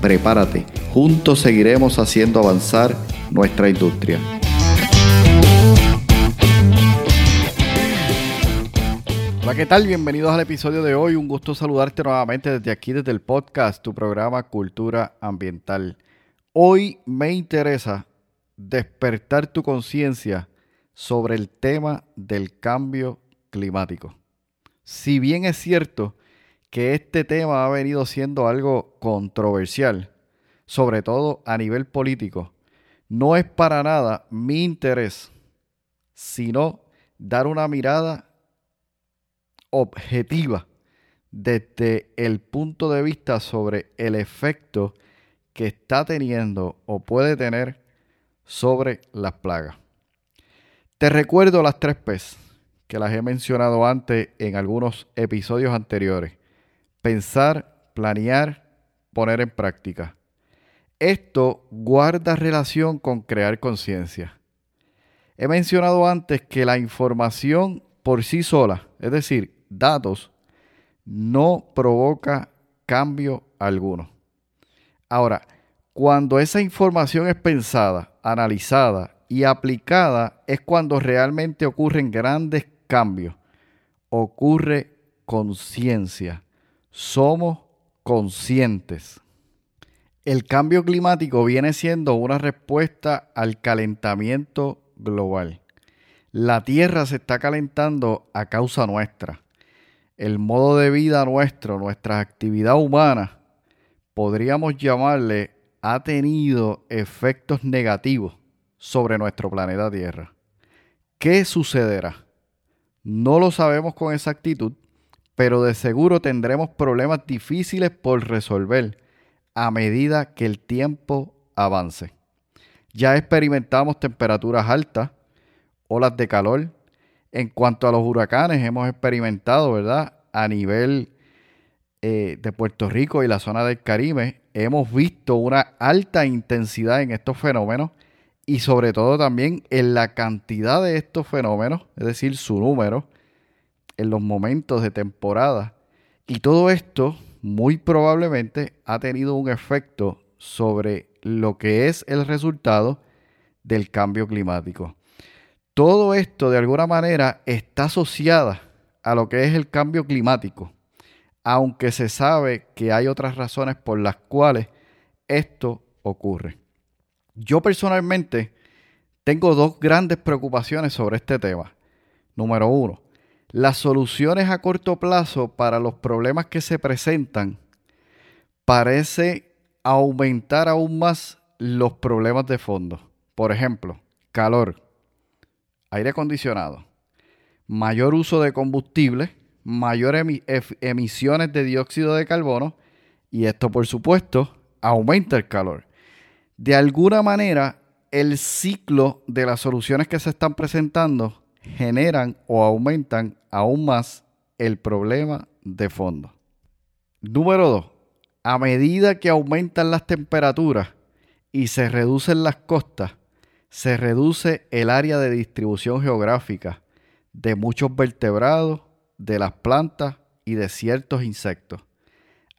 Prepárate, juntos seguiremos haciendo avanzar nuestra industria. Hola, ¿qué tal? Bienvenidos al episodio de hoy. Un gusto saludarte nuevamente desde aquí, desde el podcast, tu programa Cultura Ambiental. Hoy me interesa despertar tu conciencia sobre el tema del cambio climático. Si bien es cierto que este tema ha venido siendo algo controversial, sobre todo a nivel político, no es para nada mi interés, sino dar una mirada objetiva desde el punto de vista sobre el efecto que está teniendo o puede tener sobre las plagas. Te recuerdo las tres P's que las he mencionado antes en algunos episodios anteriores. Pensar, planear, poner en práctica. Esto guarda relación con crear conciencia. He mencionado antes que la información por sí sola, es decir, datos, no provoca cambio alguno. Ahora, cuando esa información es pensada, analizada y aplicada, es cuando realmente ocurren grandes cambios. Ocurre conciencia. Somos conscientes. El cambio climático viene siendo una respuesta al calentamiento global. La Tierra se está calentando a causa nuestra. El modo de vida nuestro, nuestra actividad humana, podríamos llamarle, ha tenido efectos negativos sobre nuestro planeta Tierra. ¿Qué sucederá? No lo sabemos con exactitud, pero de seguro tendremos problemas difíciles por resolver a medida que el tiempo avance. Ya experimentamos temperaturas altas, olas de calor. En cuanto a los huracanes, hemos experimentado, ¿verdad? A nivel eh, de Puerto Rico y la zona del Caribe, hemos visto una alta intensidad en estos fenómenos y sobre todo también en la cantidad de estos fenómenos, es decir, su número, en los momentos de temporada. Y todo esto muy probablemente ha tenido un efecto sobre lo que es el resultado del cambio climático. Todo esto de alguna manera está asociada a lo que es el cambio climático aunque se sabe que hay otras razones por las cuales esto ocurre. Yo personalmente tengo dos grandes preocupaciones sobre este tema. Número uno, las soluciones a corto plazo para los problemas que se presentan parece aumentar aún más los problemas de fondo. Por ejemplo, calor, aire acondicionado, mayor uso de combustible mayores emisiones de dióxido de carbono y esto por supuesto aumenta el calor. De alguna manera, el ciclo de las soluciones que se están presentando generan o aumentan aún más el problema de fondo. Número 2. A medida que aumentan las temperaturas y se reducen las costas, se reduce el área de distribución geográfica de muchos vertebrados de las plantas y de ciertos insectos,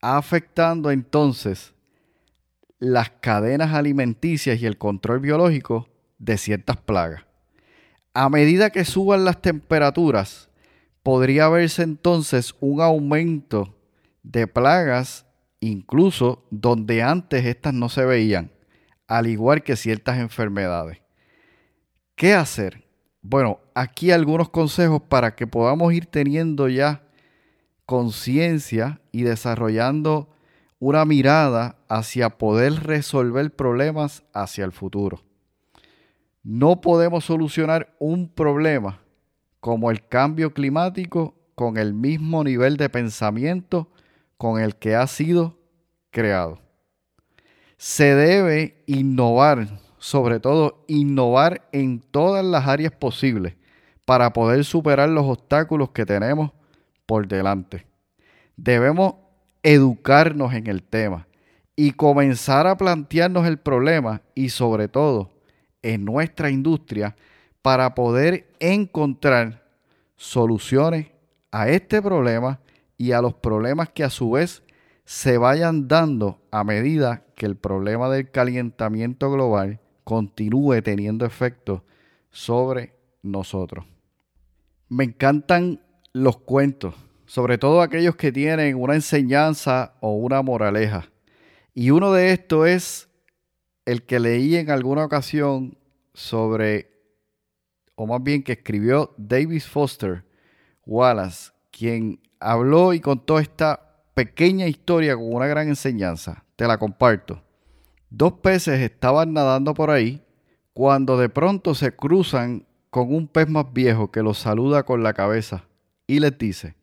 afectando entonces las cadenas alimenticias y el control biológico de ciertas plagas. A medida que suban las temperaturas, podría verse entonces un aumento de plagas, incluso donde antes estas no se veían, al igual que ciertas enfermedades. ¿Qué hacer? Bueno, aquí algunos consejos para que podamos ir teniendo ya conciencia y desarrollando una mirada hacia poder resolver problemas hacia el futuro. No podemos solucionar un problema como el cambio climático con el mismo nivel de pensamiento con el que ha sido creado. Se debe innovar, sobre todo innovar en todas las áreas posibles para poder superar los obstáculos que tenemos por delante. Debemos educarnos en el tema y comenzar a plantearnos el problema y sobre todo en nuestra industria para poder encontrar soluciones a este problema y a los problemas que a su vez se vayan dando a medida que el problema del calentamiento global continúe teniendo efecto sobre nosotros. Me encantan los cuentos, sobre todo aquellos que tienen una enseñanza o una moraleja. Y uno de estos es el que leí en alguna ocasión sobre, o más bien que escribió David Foster Wallace, quien habló y contó esta pequeña historia con una gran enseñanza. Te la comparto. Dos peces estaban nadando por ahí cuando de pronto se cruzan con un pez más viejo que los saluda con la cabeza y les dice,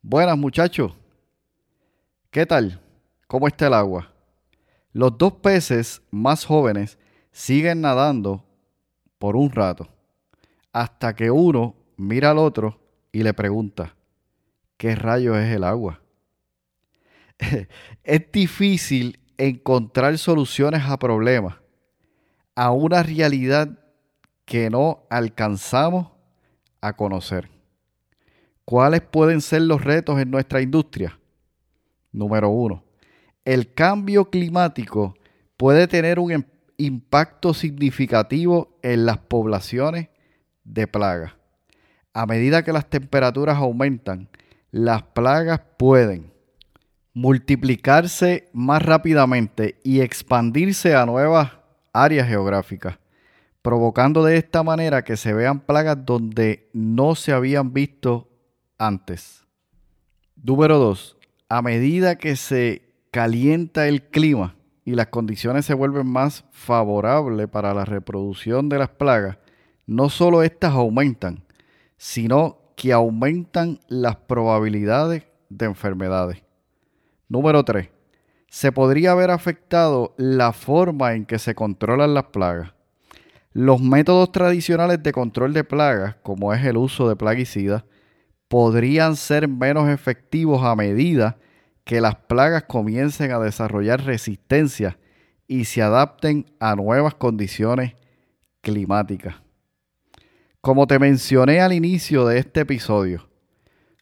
Buenas muchachos, ¿qué tal? ¿Cómo está el agua? Los dos peces más jóvenes siguen nadando por un rato, hasta que uno mira al otro y le pregunta, ¿qué rayos es el agua? es difícil encontrar soluciones a problemas, a una realidad que no alcanzamos a conocer. ¿Cuáles pueden ser los retos en nuestra industria? Número uno, el cambio climático puede tener un impacto significativo en las poblaciones de plagas. A medida que las temperaturas aumentan, las plagas pueden multiplicarse más rápidamente y expandirse a nuevas áreas geográficas, provocando de esta manera que se vean plagas donde no se habían visto antes. Número 2. A medida que se calienta el clima y las condiciones se vuelven más favorables para la reproducción de las plagas, no solo estas aumentan, sino que aumentan las probabilidades de enfermedades. Número 3. Se podría haber afectado la forma en que se controlan las plagas. Los métodos tradicionales de control de plagas, como es el uso de plaguicidas, podrían ser menos efectivos a medida que las plagas comiencen a desarrollar resistencia y se adapten a nuevas condiciones climáticas. Como te mencioné al inicio de este episodio,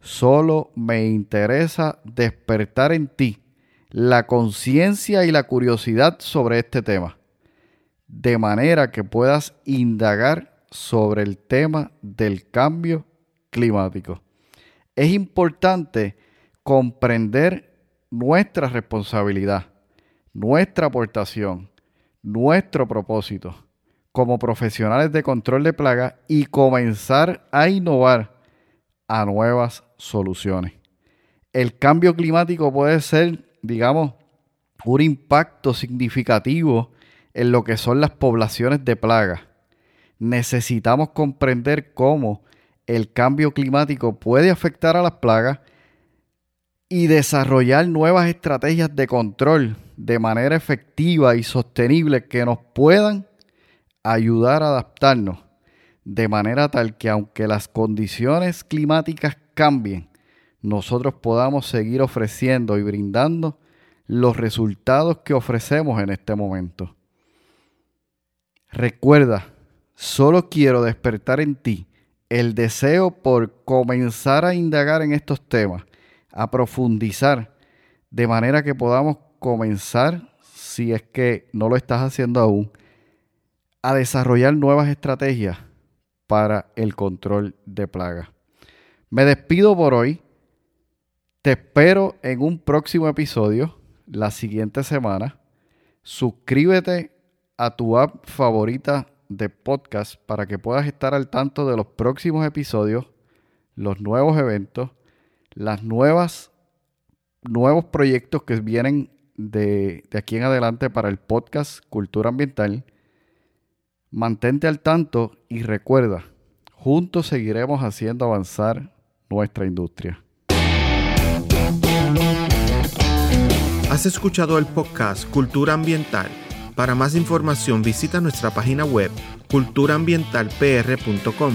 solo me interesa despertar en ti la conciencia y la curiosidad sobre este tema, de manera que puedas indagar sobre el tema del cambio climático. Es importante comprender nuestra responsabilidad, nuestra aportación, nuestro propósito como profesionales de control de plagas y comenzar a innovar a nuevas soluciones. El cambio climático puede ser, digamos, un impacto significativo en lo que son las poblaciones de plagas. Necesitamos comprender cómo el cambio climático puede afectar a las plagas y desarrollar nuevas estrategias de control de manera efectiva y sostenible que nos puedan ayudar a adaptarnos de manera tal que aunque las condiciones climáticas cambien, nosotros podamos seguir ofreciendo y brindando los resultados que ofrecemos en este momento. Recuerda, solo quiero despertar en ti el deseo por comenzar a indagar en estos temas, a profundizar, de manera que podamos comenzar, si es que no lo estás haciendo aún, a desarrollar nuevas estrategias para el control de plagas. Me despido por hoy. Te espero en un próximo episodio la siguiente semana. Suscríbete a tu app favorita de podcast para que puedas estar al tanto de los próximos episodios, los nuevos eventos, las nuevas nuevos proyectos que vienen de, de aquí en adelante para el podcast Cultura Ambiental Mantente al tanto y recuerda, juntos seguiremos haciendo avanzar nuestra industria. Has escuchado el podcast Cultura Ambiental. Para más información visita nuestra página web culturaambientalpr.com.